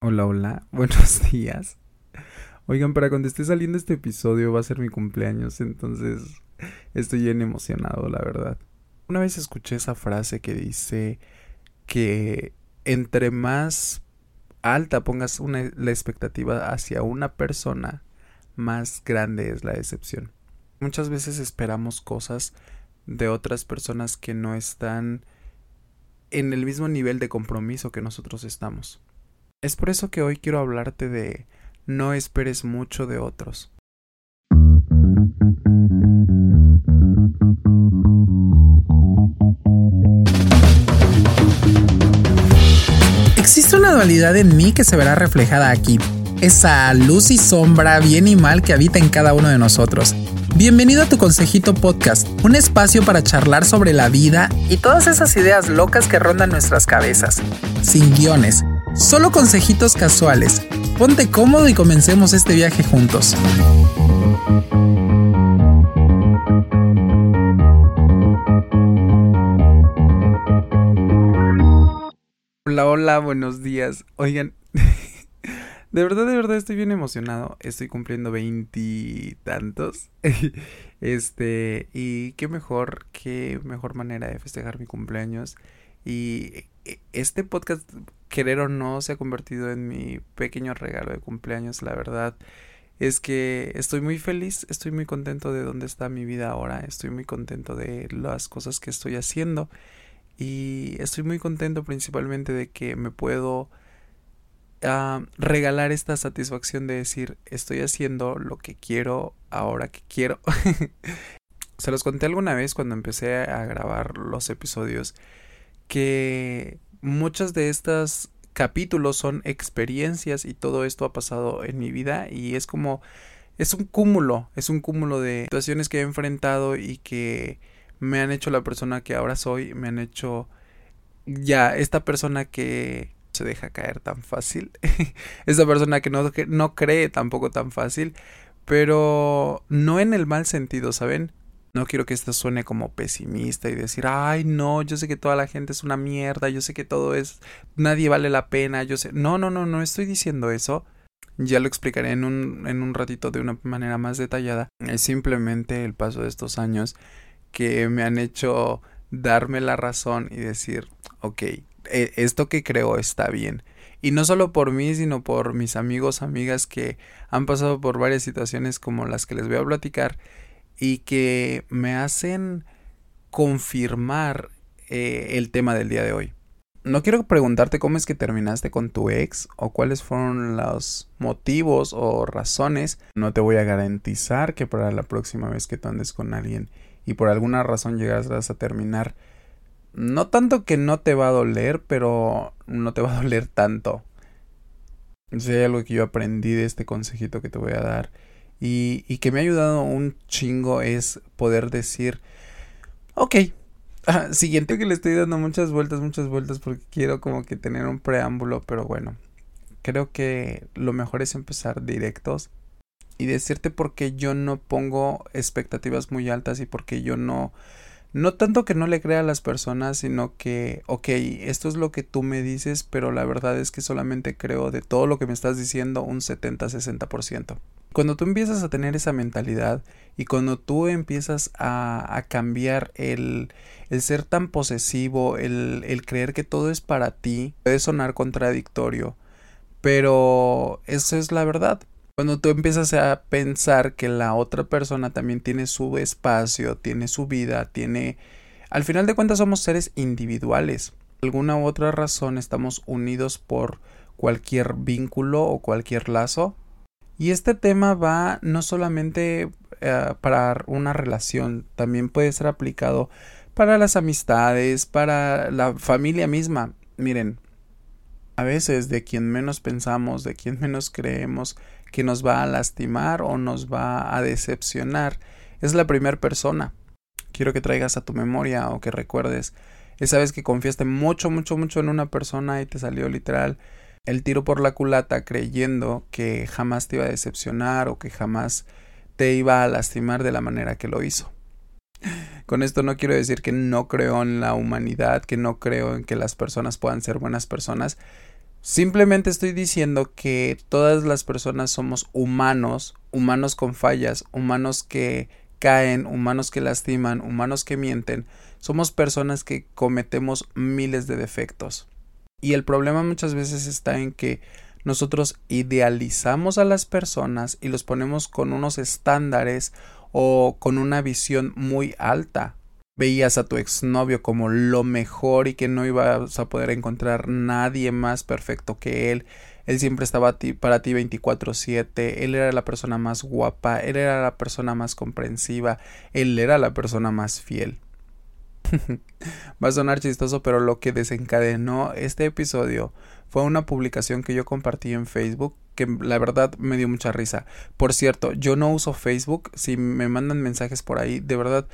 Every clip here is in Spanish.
Hola, hola, buenos días. Oigan, para cuando esté saliendo este episodio va a ser mi cumpleaños, entonces estoy bien emocionado, la verdad. Una vez escuché esa frase que dice que entre más alta pongas la expectativa hacia una persona, más grande es la decepción. Muchas veces esperamos cosas de otras personas que no están en el mismo nivel de compromiso que nosotros estamos. Es por eso que hoy quiero hablarte de no esperes mucho de otros. Existe una dualidad en mí que se verá reflejada aquí. Esa luz y sombra, bien y mal que habita en cada uno de nosotros. Bienvenido a tu Consejito Podcast, un espacio para charlar sobre la vida y todas esas ideas locas que rondan nuestras cabezas. Sin guiones Solo consejitos casuales. Ponte cómodo y comencemos este viaje juntos. Hola, hola, buenos días. Oigan, de verdad, de verdad estoy bien emocionado. Estoy cumpliendo veintitantos. Este, y qué mejor, qué mejor manera de festejar mi cumpleaños. Y e, este podcast querer o no, se ha convertido en mi pequeño regalo de cumpleaños, la verdad. Es que estoy muy feliz, estoy muy contento de dónde está mi vida ahora, estoy muy contento de las cosas que estoy haciendo y estoy muy contento principalmente de que me puedo ah, regalar esta satisfacción de decir estoy haciendo lo que quiero ahora que quiero. Se los conté alguna vez cuando empecé a grabar los episodios que muchas de estas capítulos son experiencias y todo esto ha pasado en mi vida y es como es un cúmulo, es un cúmulo de situaciones que he enfrentado y que me han hecho la persona que ahora soy, me han hecho ya esta persona que se deja caer tan fácil, esta persona que no, que no cree tampoco tan fácil, pero no en el mal sentido, ¿saben? No quiero que esto suene como pesimista y decir, ay, no, yo sé que toda la gente es una mierda, yo sé que todo es, nadie vale la pena, yo sé, no, no, no, no estoy diciendo eso. Ya lo explicaré en un, en un ratito de una manera más detallada. Es simplemente el paso de estos años que me han hecho darme la razón y decir, ok, e, esto que creo está bien. Y no solo por mí, sino por mis amigos, amigas que han pasado por varias situaciones como las que les voy a platicar y que me hacen confirmar eh, el tema del día de hoy. No quiero preguntarte cómo es que terminaste con tu ex o cuáles fueron los motivos o razones. No te voy a garantizar que para la próxima vez que tú andes con alguien y por alguna razón llegas a terminar, no tanto que no te va a doler, pero no te va a doler tanto. Si hay algo que yo aprendí de este consejito que te voy a dar y, y que me ha ayudado un chingo es poder decir, ok, siguiente que le estoy dando muchas vueltas, muchas vueltas porque quiero como que tener un preámbulo, pero bueno, creo que lo mejor es empezar directos y decirte por qué yo no pongo expectativas muy altas y por qué yo no no tanto que no le crea a las personas, sino que, ok, esto es lo que tú me dices, pero la verdad es que solamente creo de todo lo que me estás diciendo un 70-60%. Cuando tú empiezas a tener esa mentalidad y cuando tú empiezas a, cambiar el, el, ser tan posesivo, el, el creer que todo es para ti, puede sonar contradictorio, pero eso es la verdad. Cuando tú empiezas a pensar que la otra persona también tiene su espacio, tiene su vida, tiene... Al final de cuentas somos seres individuales. Por alguna u otra razón estamos unidos por cualquier vínculo o cualquier lazo. Y este tema va no solamente eh, para una relación, también puede ser aplicado para las amistades, para la familia misma. Miren, a veces de quien menos pensamos, de quien menos creemos, que nos va a lastimar o nos va a decepcionar. Es la primera persona. Quiero que traigas a tu memoria o que recuerdes esa vez que confiaste mucho, mucho, mucho en una persona y te salió literal el tiro por la culata creyendo que jamás te iba a decepcionar o que jamás te iba a lastimar de la manera que lo hizo. Con esto no quiero decir que no creo en la humanidad, que no creo en que las personas puedan ser buenas personas, Simplemente estoy diciendo que todas las personas somos humanos, humanos con fallas, humanos que caen, humanos que lastiman, humanos que mienten. Somos personas que cometemos miles de defectos. Y el problema muchas veces está en que nosotros idealizamos a las personas y los ponemos con unos estándares o con una visión muy alta. Veías a tu exnovio como lo mejor y que no ibas a poder encontrar nadie más perfecto que él. Él siempre estaba para ti 24/7, él era la persona más guapa, él era la persona más comprensiva, él era la persona más fiel. Va a sonar chistoso, pero lo que desencadenó este episodio fue una publicación que yo compartí en Facebook que la verdad me dio mucha risa. Por cierto, yo no uso Facebook. Si me mandan mensajes por ahí, de verdad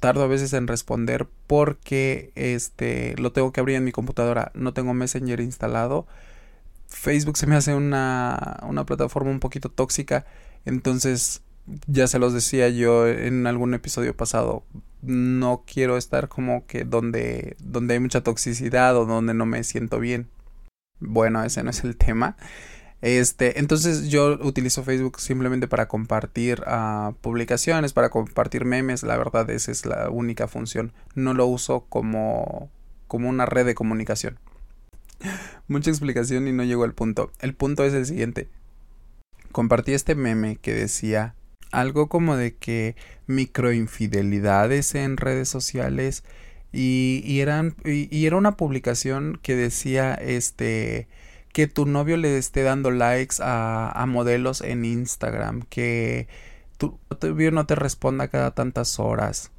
tardo a veces en responder porque este lo tengo que abrir en mi computadora. No tengo Messenger instalado. Facebook se me hace una, una plataforma un poquito tóxica. Entonces, ya se los decía yo en algún episodio pasado. No quiero estar como que donde, donde hay mucha toxicidad o donde no me siento bien. Bueno, ese no es el tema. Este, entonces yo utilizo Facebook simplemente para compartir uh, publicaciones, para compartir memes. La verdad, esa es la única función. No lo uso como, como una red de comunicación. Mucha explicación y no llego al punto. El punto es el siguiente. Compartí este meme que decía algo como de que microinfidelidades en redes sociales y, eran, y, era una publicación que decía este que tu novio le esté dando likes a, a modelos en Instagram, que tu novio no te responda cada tantas horas,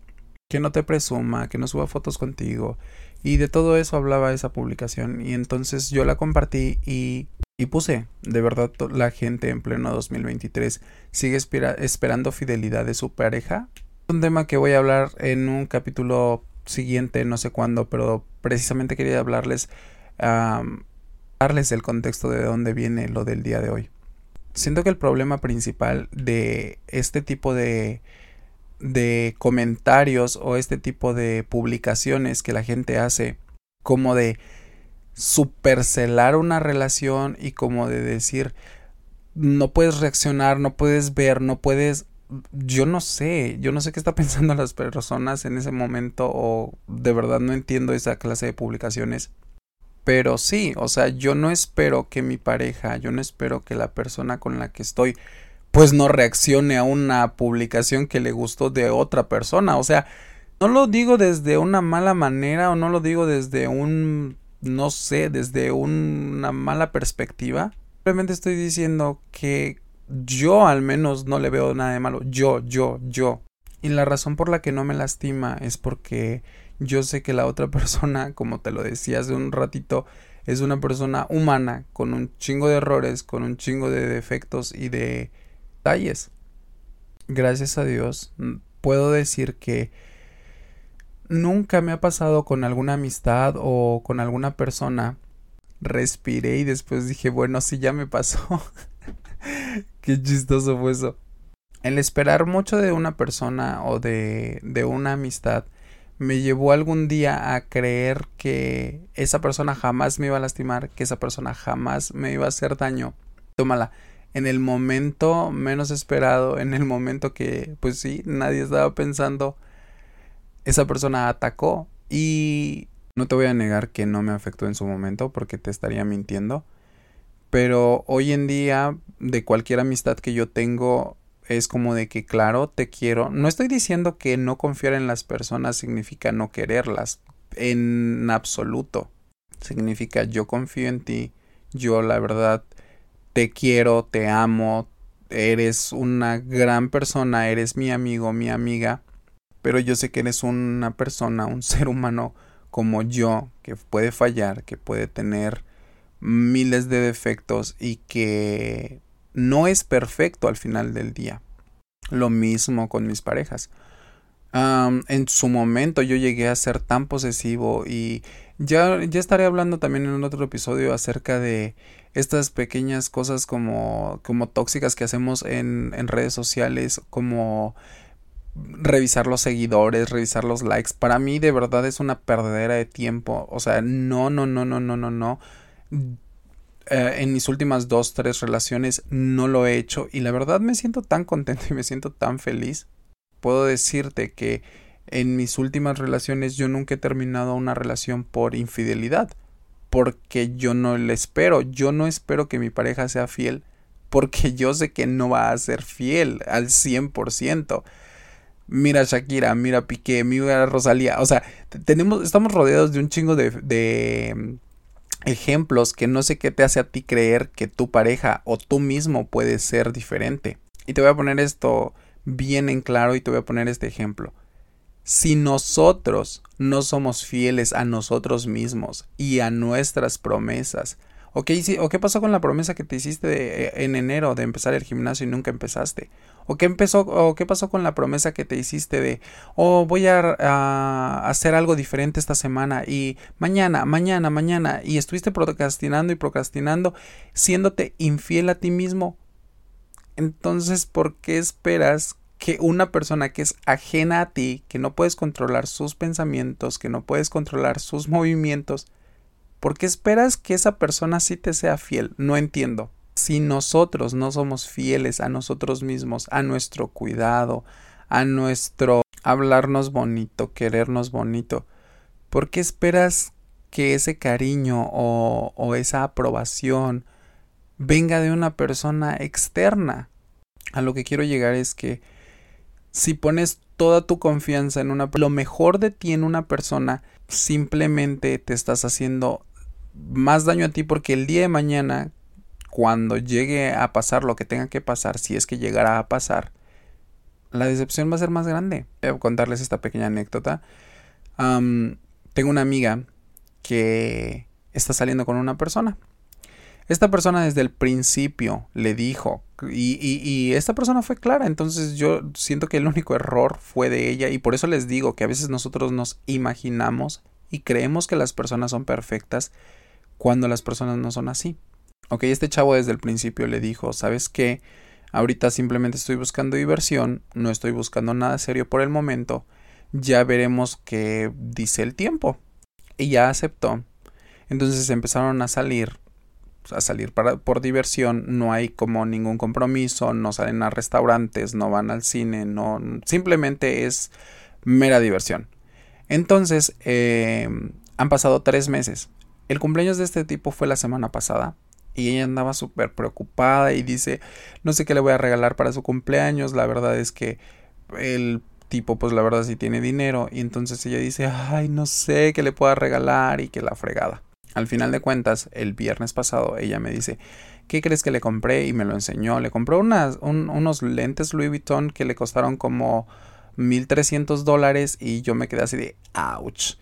que no te presuma, que no suba fotos contigo. Y de todo eso hablaba esa publicación. Y entonces yo la compartí y, y puse, de verdad la gente en pleno 2023 sigue esperando fidelidad de su pareja. Un tema que voy a hablar en un capítulo siguiente, no sé cuándo, pero precisamente quería hablarles, darles el contexto de dónde viene lo del día de hoy. Siento que el problema principal de este tipo de comentarios o este tipo de publicaciones que la gente hace, como de supercelar una relación y como de decir, no puedes reaccionar, no puedes ver, no puedes yo no sé, yo no sé qué está pensando las personas en ese momento o de verdad no entiendo esa clase de publicaciones. Pero sí, o sea, yo no espero que mi pareja, yo no espero que la persona con la que estoy pues no reaccione a una publicación que le gustó de otra persona, o sea, no lo digo desde una mala manera o no lo digo desde un no sé, desde una mala perspectiva. Simplemente estoy diciendo que yo al menos no le veo nada de malo. Yo, yo, yo. Y la razón por la que no me lastima es porque yo sé que la otra persona, como te lo decía hace un ratito, es una persona humana, con un chingo de errores, con un chingo de defectos y de detalles. Gracias a Dios, puedo decir que nunca me ha pasado con alguna amistad o con alguna persona. Respiré y después dije, bueno, sí ya me pasó. Qué chistoso fue eso. El esperar mucho de una persona o de, de una amistad me llevó algún día a creer que esa persona jamás me iba a lastimar, que esa persona jamás me iba a hacer daño. Tómala. En el momento menos esperado, en el momento que, pues sí, nadie estaba pensando, esa persona atacó. Y no te voy a negar que no me afectó en su momento porque te estaría mintiendo. Pero hoy en día, de cualquier amistad que yo tengo, es como de que, claro, te quiero. No estoy diciendo que no confiar en las personas significa no quererlas. En absoluto. Significa yo confío en ti. Yo, la verdad, te quiero, te amo. Eres una gran persona. Eres mi amigo, mi amiga. Pero yo sé que eres una persona, un ser humano como yo, que puede fallar, que puede tener miles de defectos y que no es perfecto al final del día. Lo mismo con mis parejas. en su momento yo llegué a ser tan posesivo y ya, ya estaré hablando también en otro episodio acerca de estas pequeñas cosas como, como tóxicas que hacemos en, en redes sociales, como revisar los seguidores, revisar los likes. Para mí de verdad es una perdedera de tiempo. O sea, no, no, no, no, no, no, no eh, en mis últimas dos, tres relaciones no lo he hecho y la verdad me siento tan contento y me siento tan feliz. Puedo decirte que en mis últimas relaciones yo nunca he terminado una relación por infidelidad, porque yo no le espero, yo no espero que mi pareja sea fiel, porque yo sé que no va a ser fiel al 100%. Mira Shakira, mira Piqué, mira Rosalía, o sea, tenemos, estamos rodeados de un chingo de, de ejemplos que no sé qué te hace a ti creer que tu pareja o tú mismo puedes ser diferente. Y te voy a poner esto bien en claro y te voy a poner este ejemplo. Si nosotros no somos fieles a nosotros mismos y a nuestras promesas, ¿O qué, ¿O qué pasó con la promesa que te hiciste eh, en enero de empezar el gimnasio y nunca empezaste? ¿O qué, empezó, ¿O qué pasó con la promesa que te hiciste de, oh, voy a, a, hacer algo diferente esta semana y mañana, mañana, mañana, y estuviste procrastinando y procrastinando, siéndote infiel a ti mismo? Entonces, ¿por qué esperas que una persona que es ajena a ti, que no puedes controlar sus pensamientos, que no puedes controlar sus movimientos, ¿Por qué esperas que esa persona sí te sea fiel? No entiendo. Si nosotros no somos fieles a nosotros mismos, a nuestro cuidado, a nuestro hablarnos bonito, querernos bonito, ¿por qué esperas que ese cariño o, o esa aprobación venga de una persona externa? A lo que quiero llegar es que si pones toda tu confianza en una lo mejor de ti en una persona, simplemente te estás haciendo más daño a ti porque el día de mañana, cuando llegue a pasar lo que tenga que pasar, si es que llegará a pasar, la decepción va a ser más grande. Voy a contarles esta pequeña anécdota. tengo una amiga que está saliendo con una persona. Esta persona desde el principio le dijo, y, y, esta persona fue clara, entonces yo siento que el único error fue de ella, y por eso les digo que a veces nosotros nos imaginamos y creemos que las personas son perfectas cuando las personas no son así. Ok, este chavo desde el principio le dijo, ¿sabes qué? Ahorita simplemente estoy buscando diversión, no estoy buscando nada serio por el momento, ya veremos qué dice el tiempo. Y ya aceptó. Entonces empezaron a salir, a salir para, por diversión, no hay como ningún compromiso, no salen a restaurantes, no van al cine, no, simplemente es mera diversión. Entonces, eh, han pasado tres meses el cumpleaños de este tipo fue la semana pasada y ella andaba súper preocupada y dice, no sé qué le voy a regalar para su cumpleaños, la verdad es que el tipo pues la verdad sí tiene dinero y entonces ella dice, ay, no sé qué le pueda regalar y que la fregada. Al final de cuentas, el viernes pasado ella me dice, ¿qué crees que le compré? Y me lo enseñó. Le compró unas, unos lentes Louis Vuitton que le costaron como 1300 dólares y yo me quedé así de, ouch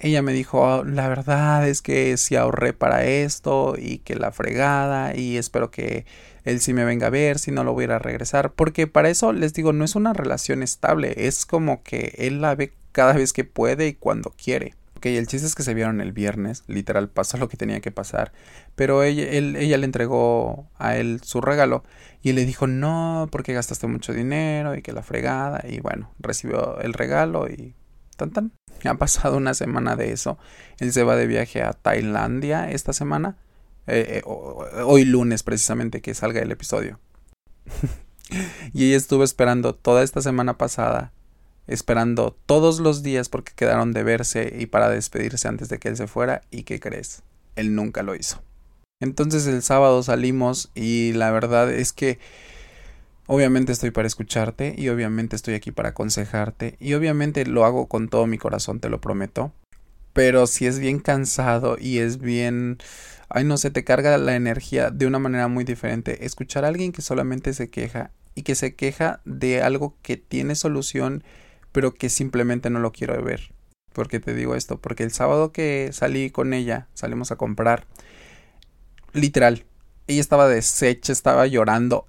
ella me dijo, oh, la verdad es que si ahorré para esto y que la fregada y espero que él sí me venga a ver, si no lo voy a ir a regresar, porque para eso les digo, no es una relación estable, es como que él la ve cada vez que puede y cuando quiere. Ok, el chiste es que se vieron el viernes, literal pasó lo que tenía que pasar, pero ella, le entregó a él su regalo y le dijo no, porque gastaste mucho dinero y que la fregada y bueno, recibió el regalo y tan tan. Ha pasado una semana de eso. Él se va de viaje a Tailandia esta semana. Eh, eh, hoy lunes precisamente que salga el episodio. y ella estuvo esperando toda esta semana pasada. Esperando todos los días porque quedaron de verse y para despedirse antes de que él se fuera. ¿Y qué crees? Él nunca lo hizo. Entonces el sábado salimos y la verdad es que Obviamente estoy para escucharte y obviamente estoy aquí para aconsejarte y obviamente lo hago con todo mi corazón, te lo prometo. Pero si es bien cansado y es bien... Ay, no sé, te carga la energía de una manera muy diferente. Escuchar a alguien que solamente se queja y que se queja de algo que tiene solución, pero que simplemente no lo quiero ver. ¿Por qué te digo esto? Porque el sábado que salí con ella, salimos a comprar, literal, ella estaba deshecha, estaba llorando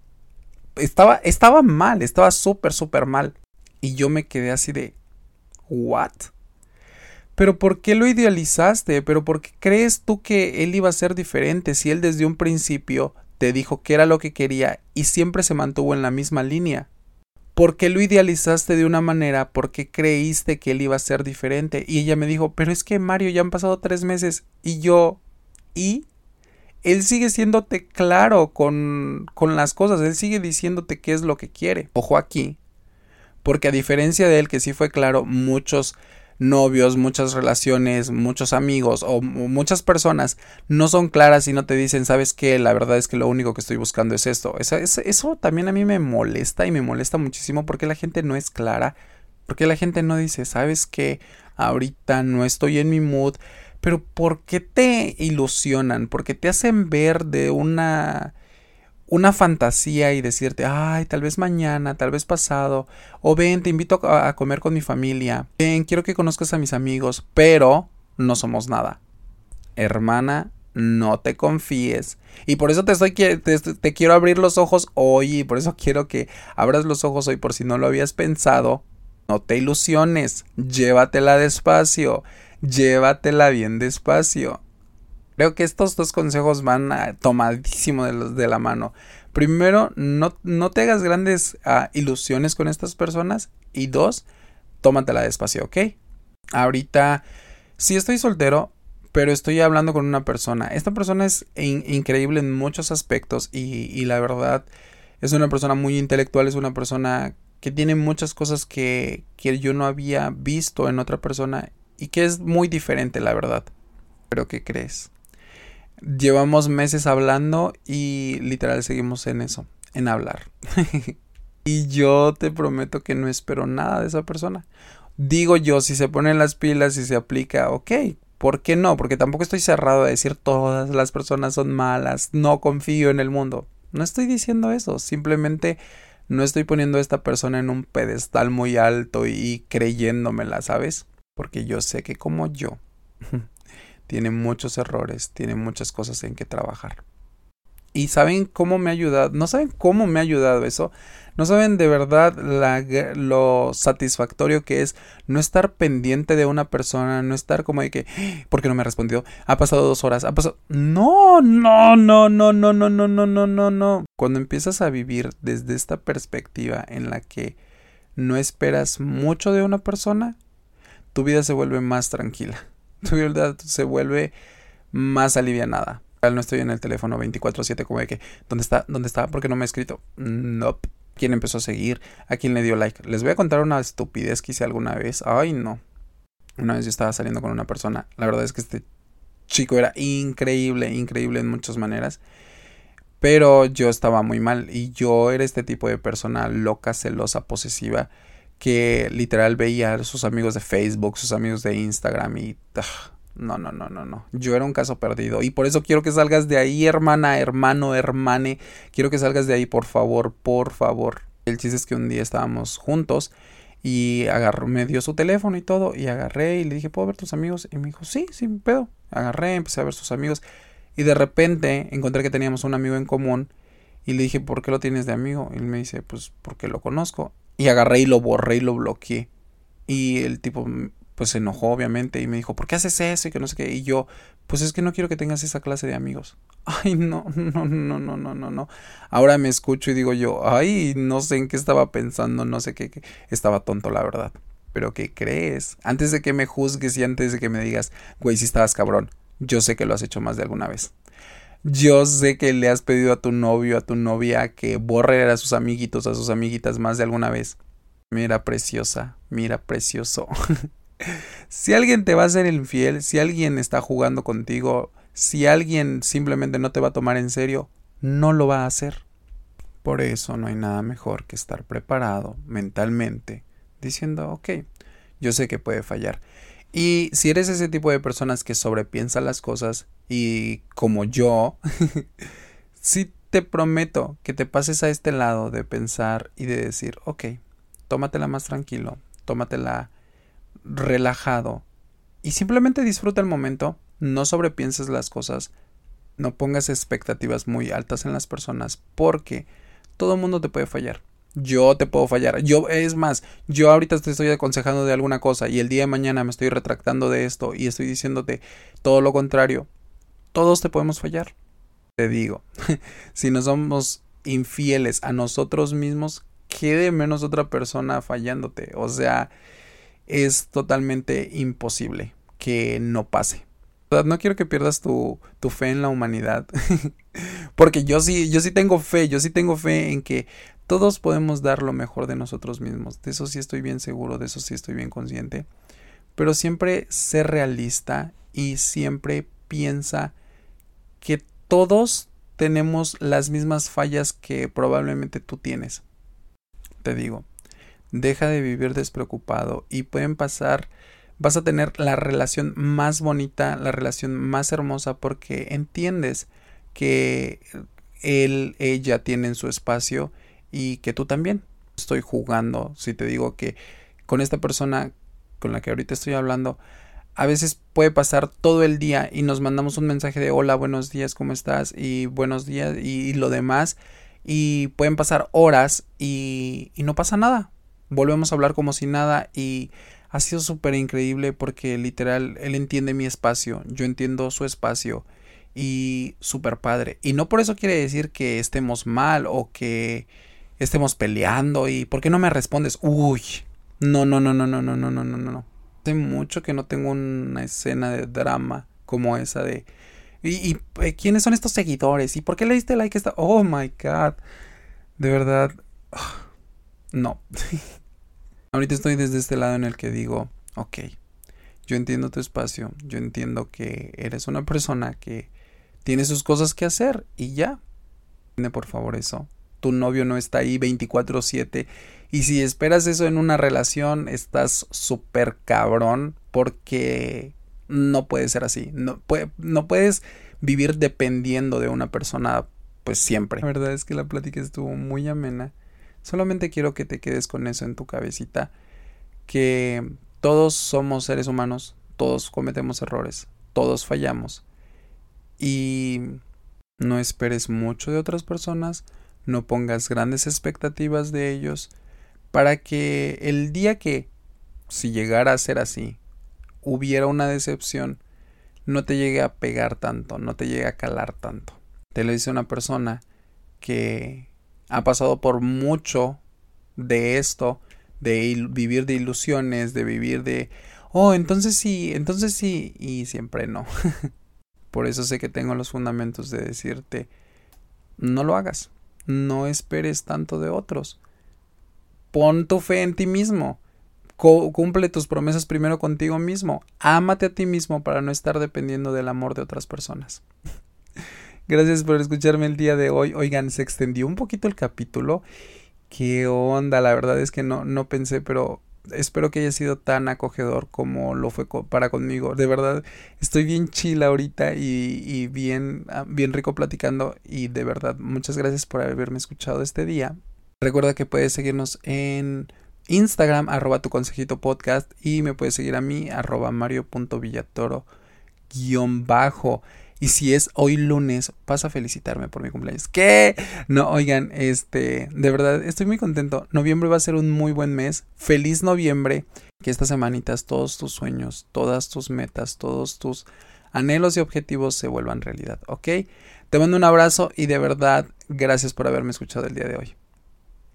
estaba, estaba mal, estaba súper, súper mal. Y yo me quedé así de, ¿what? Pero ¿por qué lo idealizaste? ¿Pero por qué crees tú que él iba a ser diferente si él desde un principio te dijo que era lo que quería y siempre se mantuvo en la misma línea? ¿Por qué lo idealizaste de una manera? ¿Por qué creíste que él iba a ser diferente? Y ella me dijo, pero es que Mario, ya han pasado tres meses y yo... ¿Y? él sigue siéndote claro con, con las cosas, él sigue diciéndote qué es lo que quiere. Ojo aquí, porque a diferencia de él que sí fue claro, muchos novios, muchas relaciones, muchos amigos o muchas personas no son claras y no te dicen, sabes qué, la verdad es que lo único que estoy buscando es esto. Eso, también a mí me molesta y me molesta muchísimo porque la gente no es clara, porque la gente no dice, sabes qué, ahorita no estoy en mi mood, pero ¿por qué te ilusionan? Porque te hacen ver de una una fantasía y decirte, ay, tal vez mañana, tal vez pasado, o ven, te invito a, comer con mi familia, ven, quiero que conozcas a mis amigos, pero no somos nada. Hermana, no te confíes. Y por eso te estoy te, te, quiero abrir los ojos hoy y por eso quiero que abras los ojos hoy por si no lo habías pensado. No te ilusiones, llévatela despacio, llévatela bien despacio. Creo que estos dos consejos van a, tomadísimo de, los, de la mano. Primero, no, no te hagas grandes ah, ilusiones con estas personas. Y dos, tómatela despacio, ¿ok? Ahorita, sí estoy soltero, pero estoy hablando con una persona. Esta persona es increíble en muchos aspectos y, y, la verdad es una persona muy intelectual, es una persona que tiene muchas cosas que, que yo no había visto en otra persona y que es muy diferente, la verdad. Pero ¿qué crees? Llevamos meses hablando y literal seguimos en eso, en hablar. y yo te prometo que no espero nada de esa persona. Digo yo, si se ponen las pilas y se aplica, ok, ¿por qué no? Porque tampoco estoy cerrado a decir todas las personas son malas, no confío en el mundo. No estoy diciendo eso, simplemente no estoy poniendo a esta persona en un pedestal muy alto y creyéndomela, ¿sabes? Porque yo sé que como yo tiene muchos errores, tiene muchas cosas en que trabajar. Y saben cómo me ha ayudado, no saben cómo me ha ayudado eso, no saben de verdad lo satisfactorio que es no estar pendiente de una persona, no estar como de que, ah, ¿por qué no me ha respondido? Ha pasado dos horas, ha pasado... No, no, no, no, no, no, no, no, no, no, no. Cuando empiezas a vivir desde esta perspectiva en la que no esperas mucho de una persona, tu vida se vuelve más tranquila tu vida se vuelve más alivianada. No estoy en el teléfono 24/7 como de que, ¿dónde está? ¿Dónde está? ¿Por qué no me ha escrito? Nope. ¿Quién empezó a seguir? ¿A quién le dio like? Les voy a contar una estupidez que hice alguna vez. Ay, no. Una vez yo estaba saliendo con una persona. La verdad es que este chico era increíble, increíble en muchas maneras. Pero yo estaba muy mal y yo era este tipo de persona loca, celosa, posesiva que literal veía a sus amigos de Facebook, sus amigos de Instagram y... no, no, no, no, no. Yo era un caso perdido. Y por eso quiero que salgas de ahí, hermana, hermano, hermane. Quiero que salgas de ahí, por favor, por favor. El chiste es que un día estábamos juntos y agarró, me dio su teléfono y todo. Y agarré y le dije, ¿puedo ver tus amigos? Y me dijo, sí, sí, pedo. Agarré, empecé a ver sus amigos. Y de repente encontré que teníamos un amigo en común. Y le dije, ¿por qué lo tienes de amigo? Y él me dice, pues porque lo conozco. Y agarré y lo borré y lo bloqueé. Y el tipo pues se enojó obviamente y me dijo, ¿por qué haces eso? Y que no sé qué. Y yo, pues es que no quiero que tengas esa clase de amigos. Ay, no, no, no, no, no, no, no. Ahora me escucho y digo yo, ay, no sé en qué estaba pensando, no sé qué, qué. estaba tonto, la verdad. Pero ¿qué crees? Antes de que me juzgues y antes de que me digas, güey, si estabas cabrón, yo sé que lo has hecho más de alguna vez. Yo sé que le has pedido a tu novio, a tu novia, que borre a sus amiguitos, a sus amiguitas más de alguna vez. Mira, preciosa, mira, precioso. si alguien te va a ser infiel, si alguien está jugando contigo, si alguien simplemente no te va a tomar en serio, no lo va a hacer. Por eso no hay nada mejor que estar preparado mentalmente, diciendo, ok, yo sé que puede fallar. Y si eres ese tipo de personas que sobrepiensa las cosas y como yo, sí te prometo que te pases a este lado de pensar y de decir, ok, tómatela más tranquilo, tómatela relajado y simplemente disfruta el momento, no sobrepienses las cosas, no pongas expectativas muy altas en las personas porque todo el mundo te puede fallar yo te puedo fallar. Yo, es más, yo ahorita te estoy aconsejando de alguna cosa y el día de mañana me estoy retractando de esto y estoy diciéndote todo lo contrario. Todos te podemos fallar. Te digo, si no somos infieles a nosotros mismos, quede menos otra persona fallándote. O sea, es totalmente imposible que no pase. No quiero que pierdas tu, tu fe en la humanidad. Porque yo sí, yo sí tengo fe, yo sí tengo fe en que todos podemos dar lo mejor de nosotros mismos. De eso sí estoy bien seguro, de eso sí estoy bien consciente. Pero siempre ser realista y siempre piensa que todos tenemos las mismas fallas que probablemente tú tienes. Te digo, deja de vivir despreocupado y pueden pasar, vas a tener la relación más bonita, la relación más hermosa porque entiendes que él, ella tienen su espacio y que tú también. Estoy jugando, si te digo que con esta persona con la que ahorita estoy hablando, a veces puede pasar todo el día y nos mandamos un mensaje de hola, buenos días, ¿cómo estás? y buenos días y, lo demás y pueden pasar horas y, y no pasa nada. Volvemos a hablar como si nada y ha sido súper increíble porque literal él entiende mi espacio, yo entiendo su espacio y súper padre. Y no por eso quiere decir que estemos mal o que estemos peleando y ¿por qué no me respondes? Uy, no, no, no, no, no, no, no, no, no, no. Hace mucho que no tengo una escena de drama como esa de... ¿Y, eh, quiénes son estos seguidores? ¿Y por qué le diste like a esta? Oh my god. De verdad. No. Ahorita estoy desde este lado en el que digo, ok, yo entiendo tu espacio, yo entiendo que eres una persona que tiene sus cosas que hacer y ya. Por favor eso. Tu novio no está ahí 24/7 y si esperas eso en una relación estás súper cabrón porque no puede ser así. No, no puedes vivir dependiendo de una persona pues siempre. La verdad es que la plática estuvo muy amena. Solamente quiero que te quedes con eso en tu cabecita. Que todos somos seres humanos, todos cometemos errores, todos fallamos y no esperes mucho de otras personas, no pongas grandes expectativas de ellos, para que el día que, si llegara a ser así, hubiera una decepción, no te llegue a pegar tanto, no te llegue a calar tanto. Te lo dice una persona que ha pasado por mucho de esto, de vivir de ilusiones, de vivir de, oh, entonces sí, entonces sí, y siempre no. Por eso sé que tengo los fundamentos de decirte, no lo hagas, no esperes tanto de otros. Pon tu fe en ti mismo. cumple tus promesas primero contigo mismo. Ámate a ti mismo para no estar dependiendo del amor de otras personas. Gracias por escucharme el día de hoy. Oigan, se extendió un poquito el capítulo. ¿Qué onda? La verdad es que no, no pensé, pero espero que haya sido tan acogedor como lo fue para conmigo. De verdad, estoy bien chila ahorita y, bien, ah, bien rico platicando. Y de verdad, muchas gracias por haberme escuchado este día. Recuerda que puedes seguirnos en Instagram, arroba tu consejito podcast. Y me puedes seguir a mí, arroba mario.villatoro guion bajo. Y si es hoy lunes, pasa a felicitarme por mi cumpleaños. ¿Qué? No, oigan, este, de verdad, estoy muy contento. Noviembre va a ser un muy buen mes. Feliz noviembre. Que estas semanitas todos tus sueños, todas tus metas, todos tus anhelos y objetivos se vuelvan realidad, ¿ok? Te mando un abrazo y de verdad, gracias por haberme escuchado el día de hoy.